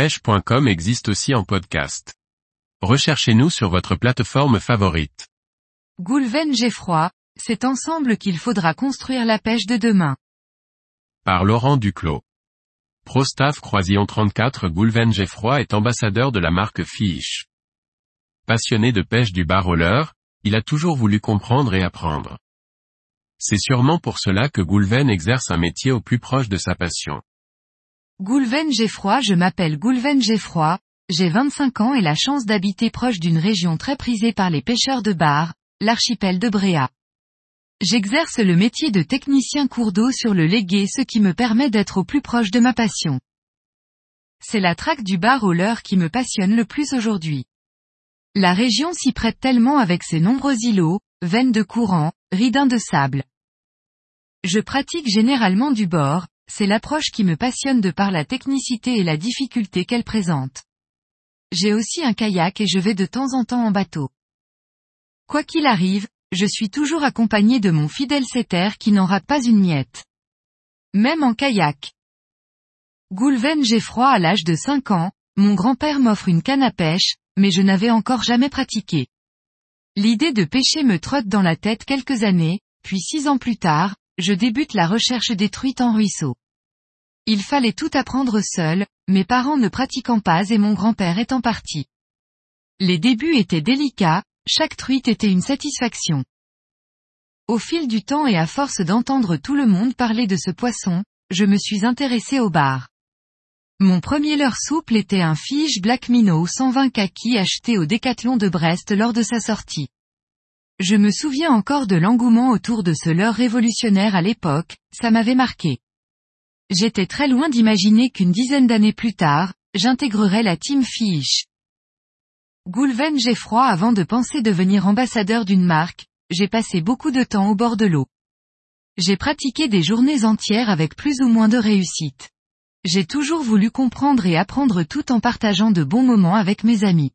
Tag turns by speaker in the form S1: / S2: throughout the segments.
S1: pêche.com existe aussi en podcast. Recherchez-nous sur votre plateforme favorite.
S2: Goulven Geffroy, c'est ensemble qu'il faudra construire la pêche de demain.
S1: Par Laurent Duclos. ProStaff Croisillon 34 Goulven Geffroy est ambassadeur de la marque Fish. Passionné de pêche du bar roller, il a toujours voulu comprendre et apprendre. C'est sûrement pour cela que Goulven exerce un métier au plus proche de sa passion.
S2: Goulven Geffroy Je m'appelle Goulven Geffroy, j'ai 25 ans et la chance d'habiter proche d'une région très prisée par les pêcheurs de bar, l'archipel de Bréa. J'exerce le métier de technicien cours d'eau sur le Légué ce qui me permet d'être au plus proche de ma passion. C'est la traque du bar au leurre qui me passionne le plus aujourd'hui. La région s'y prête tellement avec ses nombreux îlots, veines de courant, ridins de sable. Je pratique généralement du bord, c'est l'approche qui me passionne de par la technicité et la difficulté qu'elle présente. J'ai aussi un kayak et je vais de temps en temps en bateau. Quoi qu'il arrive, je suis toujours accompagné de mon fidèle setter qui n'en rate pas une miette. Même en kayak. Goulven j'ai froid à l'âge de 5 ans, mon grand-père m'offre une canne à pêche, mais je n'avais encore jamais pratiqué. L'idée de pêcher me trotte dans la tête quelques années, puis six ans plus tard, je débute la recherche des truites en ruisseau. Il fallait tout apprendre seul, mes parents ne pratiquant pas et mon grand-père étant parti. Les débuts étaient délicats, chaque truite était une satisfaction. Au fil du temps et à force d'entendre tout le monde parler de ce poisson, je me suis intéressé au bar. Mon premier leurre souple était un Fige Black Minnow 120 kaki acheté au Décathlon de Brest lors de sa sortie. Je me souviens encore de l'engouement autour de ce leurre révolutionnaire à l'époque, ça m'avait marqué. J'étais très loin d'imaginer qu'une dizaine d'années plus tard, j'intégrerais la team Fish. Goulven j'ai froid avant de penser devenir ambassadeur d'une marque, j'ai passé beaucoup de temps au bord de l'eau. J'ai pratiqué des journées entières avec plus ou moins de réussite. J'ai toujours voulu comprendre et apprendre tout en partageant de bons moments avec mes amis.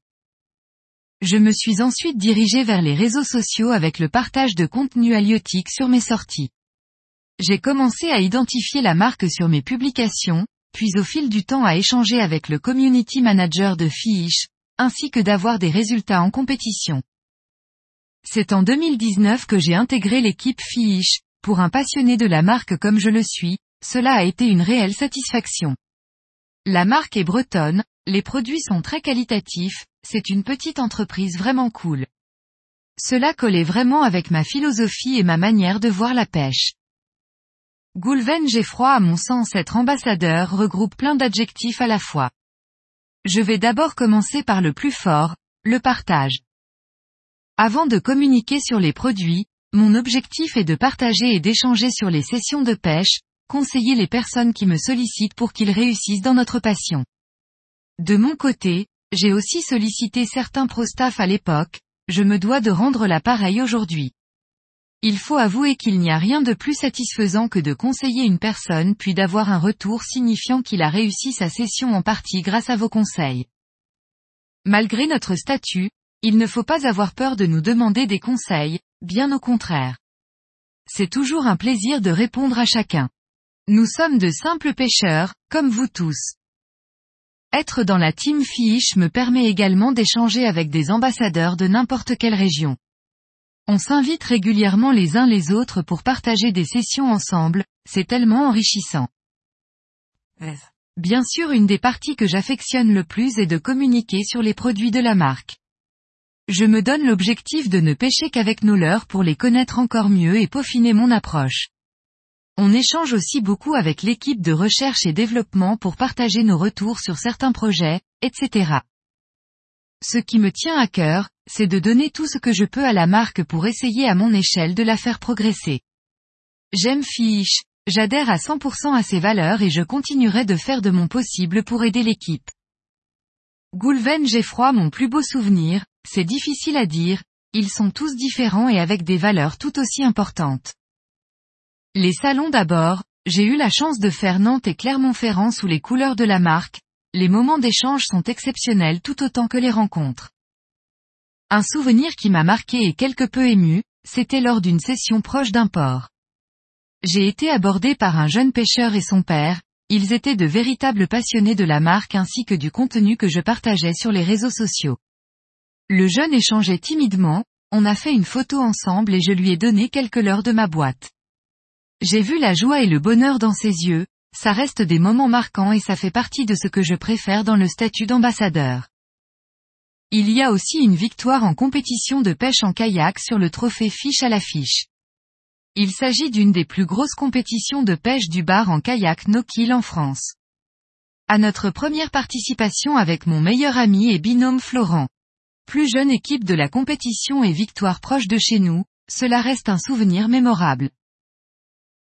S2: Je me suis ensuite dirigé vers les réseaux sociaux avec le partage de contenu halieutique sur mes sorties. J'ai commencé à identifier la marque sur mes publications, puis au fil du temps à échanger avec le community manager de Fish, ainsi que d'avoir des résultats en compétition. C'est en 2019 que j'ai intégré l'équipe Fish, pour un passionné de la marque comme je le suis, cela a été une réelle satisfaction. La marque est bretonne, les produits sont très qualitatifs, c'est une petite entreprise vraiment cool. Cela collait vraiment avec ma philosophie et ma manière de voir la pêche. Goulven froid à mon sens être ambassadeur regroupe plein d'adjectifs à la fois. Je vais d'abord commencer par le plus fort, le partage. Avant de communiquer sur les produits, mon objectif est de partager et d'échanger sur les sessions de pêche, conseiller les personnes qui me sollicitent pour qu'ils réussissent dans notre passion. De mon côté, j'ai aussi sollicité certains pro-staff à l'époque, je me dois de rendre l'appareil aujourd'hui. Il faut avouer qu'il n'y a rien de plus satisfaisant que de conseiller une personne puis d'avoir un retour signifiant qu'il a réussi sa session en partie grâce à vos conseils. Malgré notre statut, il ne faut pas avoir peur de nous demander des conseils, bien au contraire. C'est toujours un plaisir de répondre à chacun. Nous sommes de simples pêcheurs, comme vous tous. Être dans la team Fish me permet également d'échanger avec des ambassadeurs de n'importe quelle région. On s'invite régulièrement les uns les autres pour partager des sessions ensemble, c'est tellement enrichissant. Bien sûr une des parties que j'affectionne le plus est de communiquer sur les produits de la marque. Je me donne l'objectif de ne pêcher qu'avec nos leurs pour les connaître encore mieux et peaufiner mon approche. On échange aussi beaucoup avec l'équipe de recherche et développement pour partager nos retours sur certains projets, etc. Ce qui me tient à cœur, c'est de donner tout ce que je peux à la marque pour essayer à mon échelle de la faire progresser. J'aime Fiche, j'adhère à 100% à ses valeurs et je continuerai de faire de mon possible pour aider l'équipe. Goulven froid mon plus beau souvenir, c'est difficile à dire, ils sont tous différents et avec des valeurs tout aussi importantes. Les salons d'abord, j'ai eu la chance de faire Nantes et Clermont-Ferrand sous les couleurs de la marque, les moments d'échange sont exceptionnels tout autant que les rencontres. Un souvenir qui m'a marqué et quelque peu ému, c'était lors d'une session proche d'un port. J'ai été abordé par un jeune pêcheur et son père, ils étaient de véritables passionnés de la marque ainsi que du contenu que je partageais sur les réseaux sociaux. Le jeune échangeait timidement, on a fait une photo ensemble et je lui ai donné quelques leurres de ma boîte. J'ai vu la joie et le bonheur dans ses yeux, ça reste des moments marquants et ça fait partie de ce que je préfère dans le statut d'ambassadeur. Il y a aussi une victoire en compétition de pêche en kayak sur le trophée Fiche à la fiche. Il s'agit d'une des plus grosses compétitions de pêche du bar en kayak no-kill en France. À notre première participation avec mon meilleur ami et binôme Florent. Plus jeune équipe de la compétition et victoire proche de chez nous, cela reste un souvenir mémorable.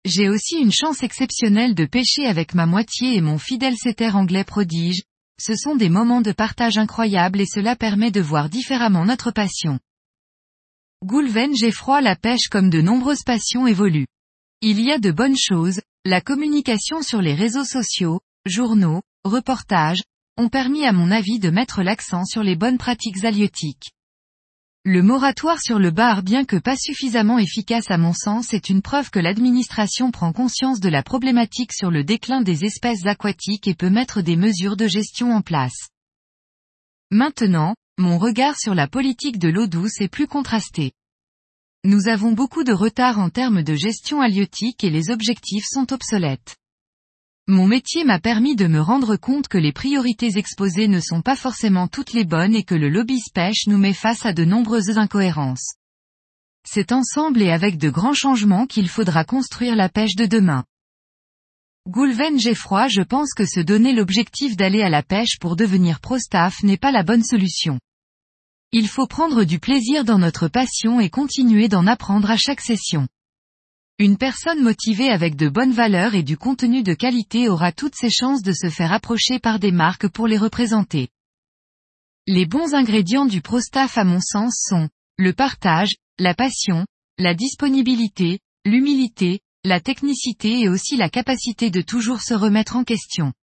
S2: J'ai aussi une chance exceptionnelle de pêcher avec ma moitié et mon fidèle setter anglais prodige, ce sont des moments de partage incroyables et cela permet de voir différemment notre passion. Goulven Geffroy la pêche comme de nombreuses passions évoluent. Il y a de bonnes choses, la communication sur les réseaux sociaux, journaux, reportages, ont permis à mon avis de mettre l'accent sur les bonnes pratiques halieutiques. Le moratoire sur le bar bien que pas suffisamment efficace à mon sens est une preuve que l'administration prend conscience de la problématique sur le déclin des espèces aquatiques et peut mettre des mesures de gestion en place. Maintenant, mon regard sur la politique de l'eau douce est plus contrasté. Nous avons beaucoup de retard en termes de gestion halieutique et les objectifs sont obsolètes. Mon métier m'a permis de me rendre compte que les priorités exposées ne sont pas forcément toutes les bonnes et que le lobby pêche nous met face à de nombreuses incohérences. C'est ensemble et avec de grands changements qu'il faudra construire la pêche de demain. Goulven Geffroy je pense que se donner l'objectif d'aller à la pêche pour devenir pro-staff n'est pas la bonne solution. Il faut prendre du plaisir dans notre passion et continuer d'en apprendre à chaque session. Une personne motivée avec de bonnes valeurs et du contenu de qualité aura toutes ses chances de se faire approcher par des marques pour les représenter. Les bons ingrédients du ProStaff à mon sens sont, le partage, la passion, la disponibilité, l'humilité, la technicité et aussi la capacité de toujours se remettre en question.